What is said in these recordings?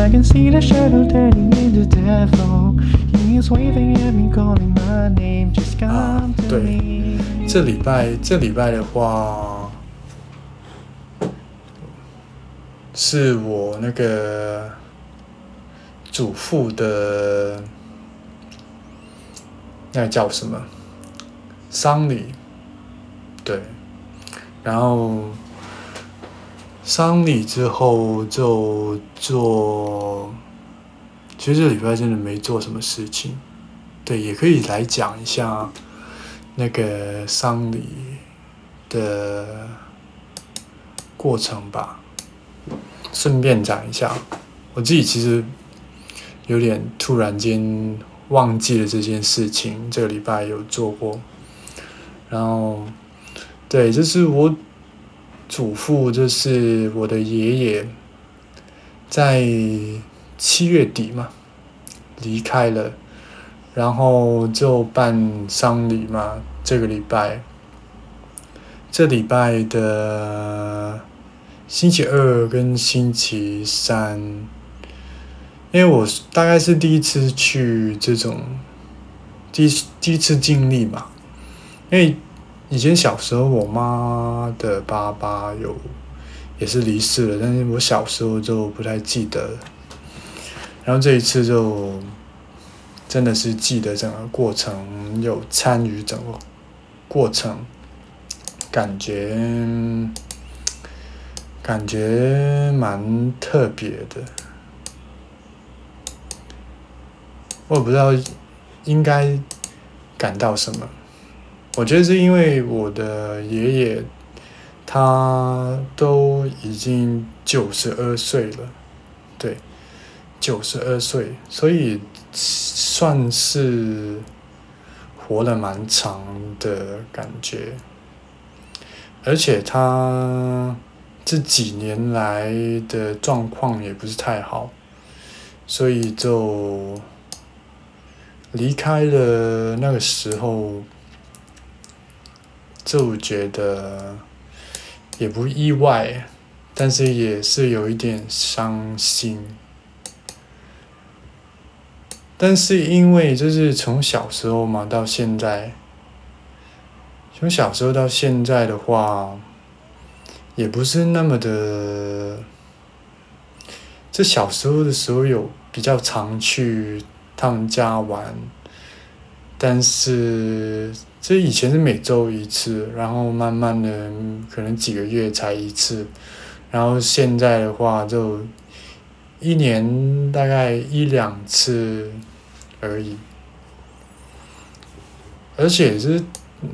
I can see the shadow turning into devil. He's waving at me, calling my name. Just come to me. 这礼拜这礼拜的话，是我那个祖父的那个叫什么丧礼，对，然后丧礼之后就做，其实这礼拜真的没做什么事情，对，也可以来讲一下。那个丧礼的过程吧，顺便讲一下，我自己其实有点突然间忘记了这件事情，这个礼拜有做过，然后对，这是我祖父，就是我的爷爷，在七月底嘛离开了。然后就办丧礼嘛，这个礼拜，这礼拜的星期二跟星期三，因为我大概是第一次去这种，第一第一次经历嘛，因为以前小时候我妈的爸爸有也是离世了，但是我小时候就不太记得，然后这一次就。真的是记得整个过程，有参与整个过程，感觉感觉蛮特别的。我也不知道应该感到什么。我觉得是因为我的爷爷他都已经九十二岁了，对，九十二岁，所以。算是活了蛮长的感觉，而且他这几年来的状况也不是太好，所以就离开了。那个时候就觉得也不意外，但是也是有一点伤心。但是因为就是从小时候嘛到现在，从小时候到现在的话，也不是那么的。这小时候的时候有比较常去他们家玩，但是这以前是每周一次，然后慢慢的可能几个月才一次，然后现在的话就一年大概一两次。而已，而且是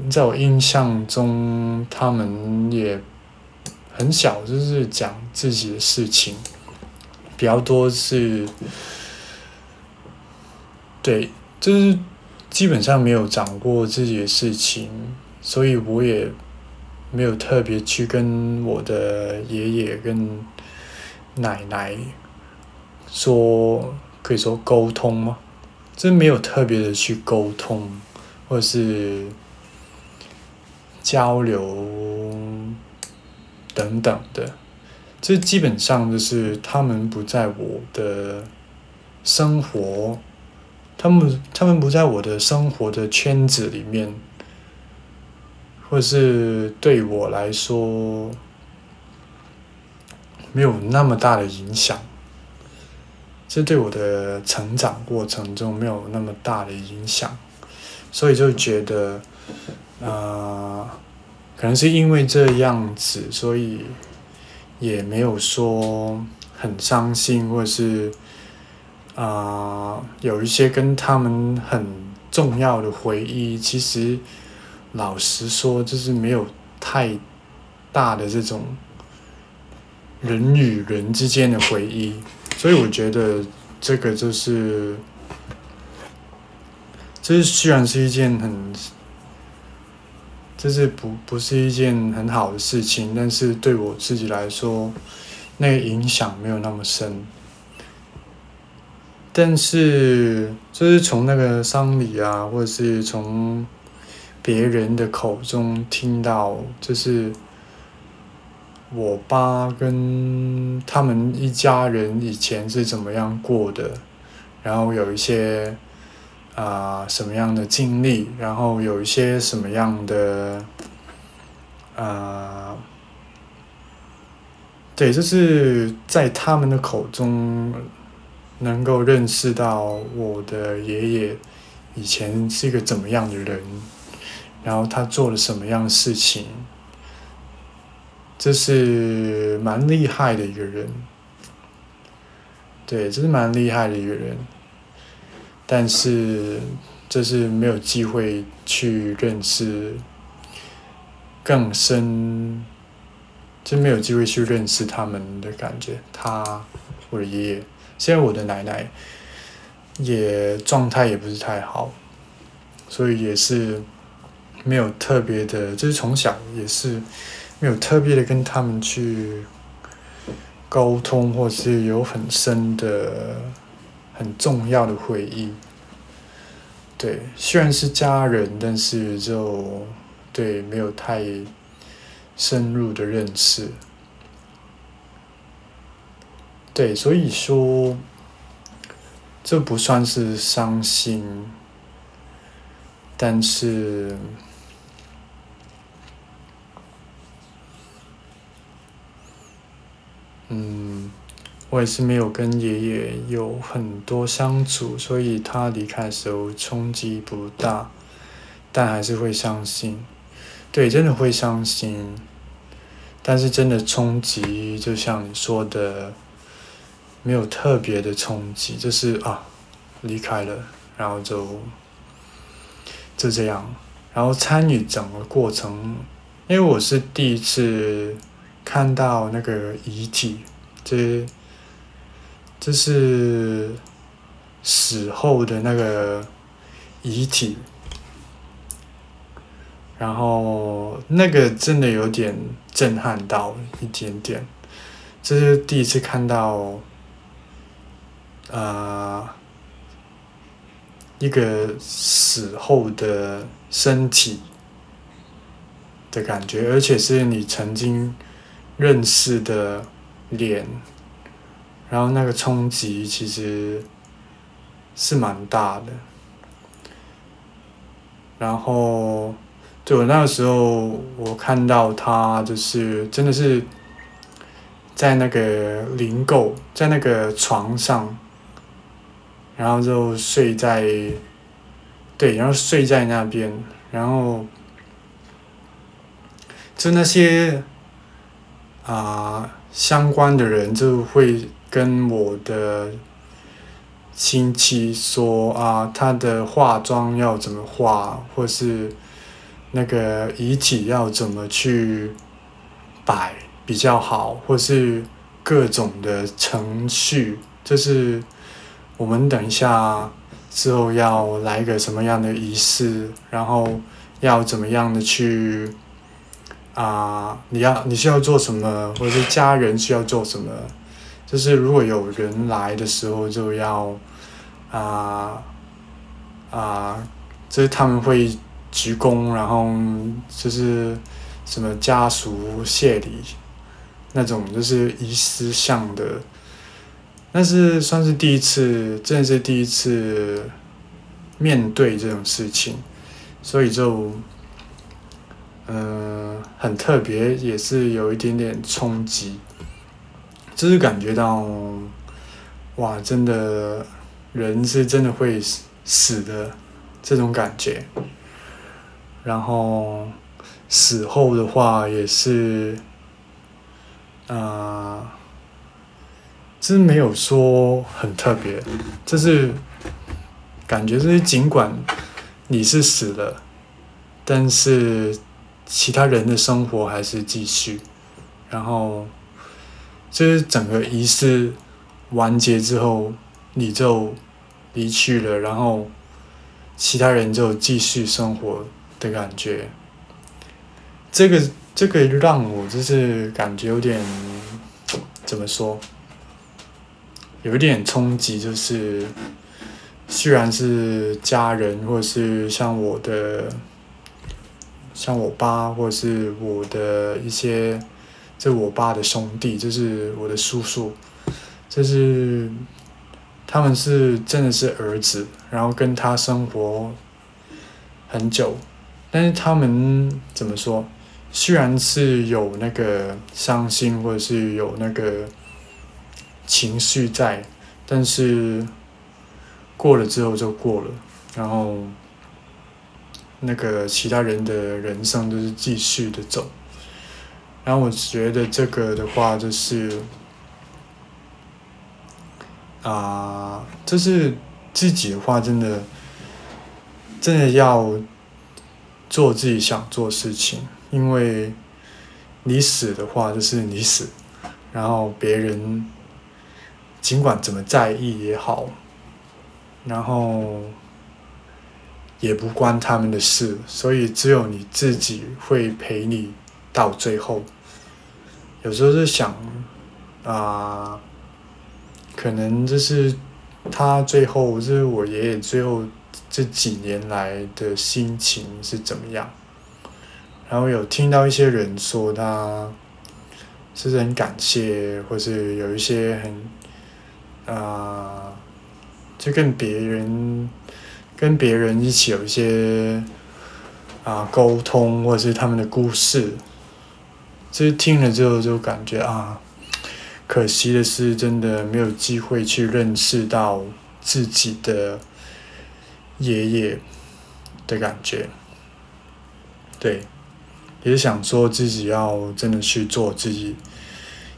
在我印象中，他们也很小，就是讲自己的事情，比较多是，对，就是基本上没有讲过自己的事情，所以我也没有特别去跟我的爷爷跟奶奶说，可以说沟通吗？真没有特别的去沟通，或者是交流等等的，这基本上就是他们不在我的生活，他们他们不在我的生活的圈子里面，或是对我来说没有那么大的影响。这对我的成长过程中没有那么大的影响，所以就觉得，呃，可能是因为这样子，所以也没有说很伤心，或者是啊，有一些跟他们很重要的回忆。其实老实说，就是没有太大的这种人与人之间的回忆。所以我觉得这个就是这是虽然是一件很，这是不不是一件很好的事情，但是对我自己来说，那个影响没有那么深。但是，就是从那个丧礼啊，或者是从别人的口中听到，就是我爸跟他们一家人以前是怎么样过的，然后有一些啊什么样的经历，然后有一些什么样的啊，对，就是在他们的口中。能够认识到我的爷爷以前是一个怎么样的人，然后他做了什么样的事情，这是蛮厉害的一个人。对，这是蛮厉害的一个人，但是这是没有机会去认识更深，就没有机会去认识他们的感觉。他，我的爷爷。现在我的奶奶也状态也不是太好，所以也是没有特别的，就是从小也是没有特别的跟他们去沟通，或是有很深的、很重要的回忆。对，虽然是家人，但是就对没有太深入的认识。对，所以说，这不算是伤心，但是，嗯，我也是没有跟爷爷有很多相处，所以他离开的时候冲击不大，但还是会伤心。对，真的会伤心，但是真的冲击，就像你说的。没有特别的冲击，就是啊，离开了，然后就就这样，然后参与整个过程，因为我是第一次看到那个遗体，这这是死后的那个遗体，然后那个真的有点震撼到一点点，这是第一次看到。呃，一个死后的身体的感觉，而且是你曾经认识的脸，然后那个冲击其实是蛮大的。然后，对我那个时候，我看到他就是真的是在那个灵构，在那个床上。然后就睡在，对，然后睡在那边，然后，就那些，啊，相关的人就会跟我的亲戚说啊，他的化妆要怎么化，或是那个遗体要怎么去摆比较好，或是各种的程序，就是。我们等一下之后要来个什么样的仪式，然后要怎么样的去啊？你要你需要做什么，或者是家人需要做什么？就是如果有人来的时候，就要啊啊，就是他们会鞠躬，然后就是什么家属谢礼那种，就是仪式上的。但是算是第一次，真的是第一次面对这种事情，所以就，嗯，很特别，也是有一点点冲击，就是感觉到，哇，真的，人是真的会死的这种感觉，然后死后的话也是，啊。是没有说很特别，就是感觉就是尽管你是死了，但是其他人的生活还是继续。然后就是整个仪式完结之后，你就离去了，然后其他人就继续生活的感觉。这个这个让我就是感觉有点怎么说，有一点冲击，就是虽然是家人，或者是像我的，像我爸，或者是我的一些，这我爸的兄弟，就是我的叔叔，就是他们是真的是儿子，然后跟他生活很久，但是他们怎么说？虽然是有那个伤心，或者是有那个情绪在，但是过了之后就过了，然后那个其他人的人生就是继续的走。然后我觉得这个的话就是啊，就是自己的话，真的真的要做自己想做事情。因为你死的话，就是你死，然后别人尽管怎么在意也好，然后也不关他们的事，所以只有你自己会陪你到最后。有时候是想啊，可能就是他最后，就是我爷爷最后这几年来的心情是怎么样。然后有听到一些人说他，是很感谢，或是有一些很，啊，就跟别人，跟别人一起有一些，啊沟通，或者是他们的故事，就是听了之后就感觉啊，可惜的是真的没有机会去认识到自己的爷爷的感觉，对。也想说自己要真的去做自己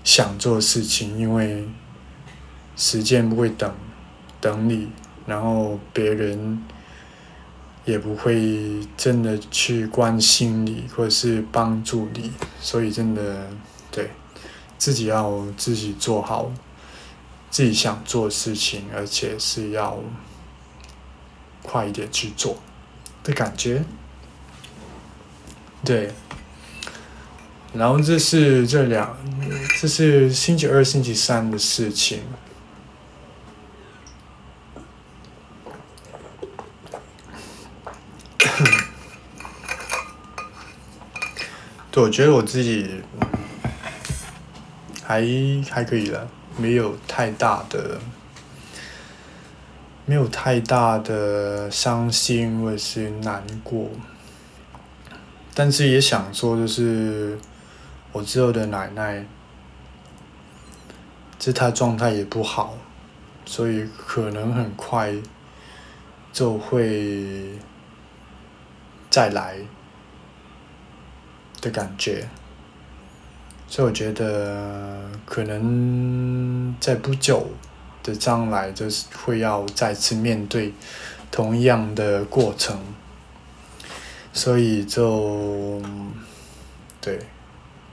想做的事情，因为时间不会等等你，然后别人也不会真的去关心你或者是帮助你，所以真的对自己要自己做好自己想做的事情，而且是要快一点去做的感觉，对。然后这是这两，这是星期二、星期三的事情。我觉得我自己还还可以了，没有太大的，没有太大的伤心或者是难过，但是也想说就是。我之后的奶奶，这她状态也不好，所以可能很快就会再来的感觉，所以我觉得可能在不久的将来，就是会要再次面对同样的过程，所以就对。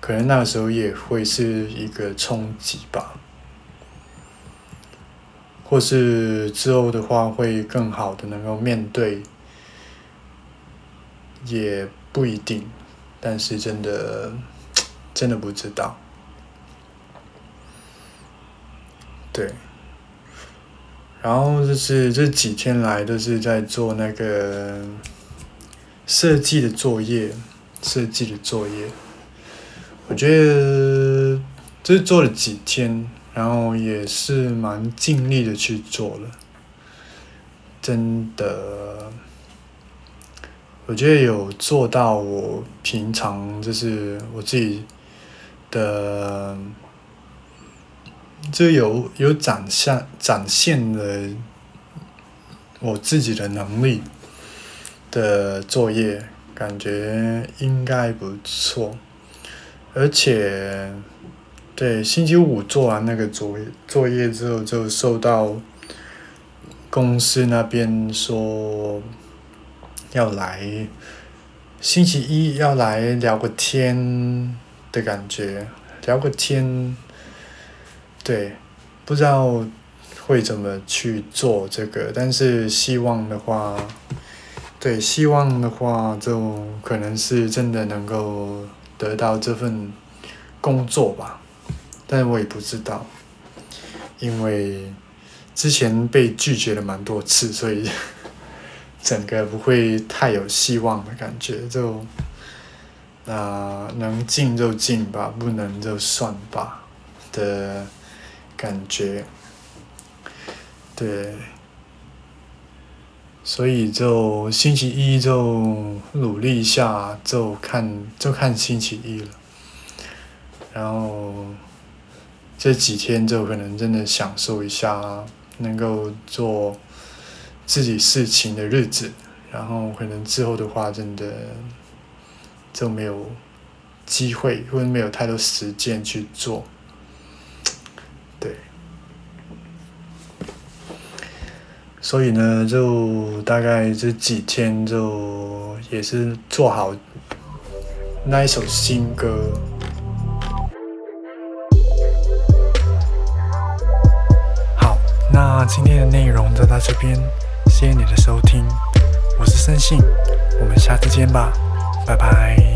可能那个时候也会是一个冲击吧，或是之后的话会更好的能够面对，也不一定，但是真的真的不知道，对，然后就是这几天来都是在做那个设计的作业，设计的作业。我觉得就是做了几天，然后也是蛮尽力的去做了，真的，我觉得有做到我平常就是我自己的，就有有展现展现了我自己的能力的作业，感觉应该不错。而且，对星期五做完那个作业作业之后，就收到公司那边说要来星期一要来聊个天的感觉，聊个天，对，不知道会怎么去做这个，但是希望的话对，希望的话就可能是真的能够得到这份工作吧，但是我也不知道，因为之前被拒绝了蛮多次，所以整个不会太有希望的感觉，就那能进就进吧，不能就算吧的感觉，对。所以就星期一就努力一下，就看就看星期一了。然后这几天就可能真的享受一下能够做自己事情的日子，然后可能之后的话真的就没有机会或者没有太多时间去做。对所以呢，就大概这几天就也是做好那一首新歌。好，那今天的内容就到这边，谢你的收听，我是森信，我们下次见吧，拜拜。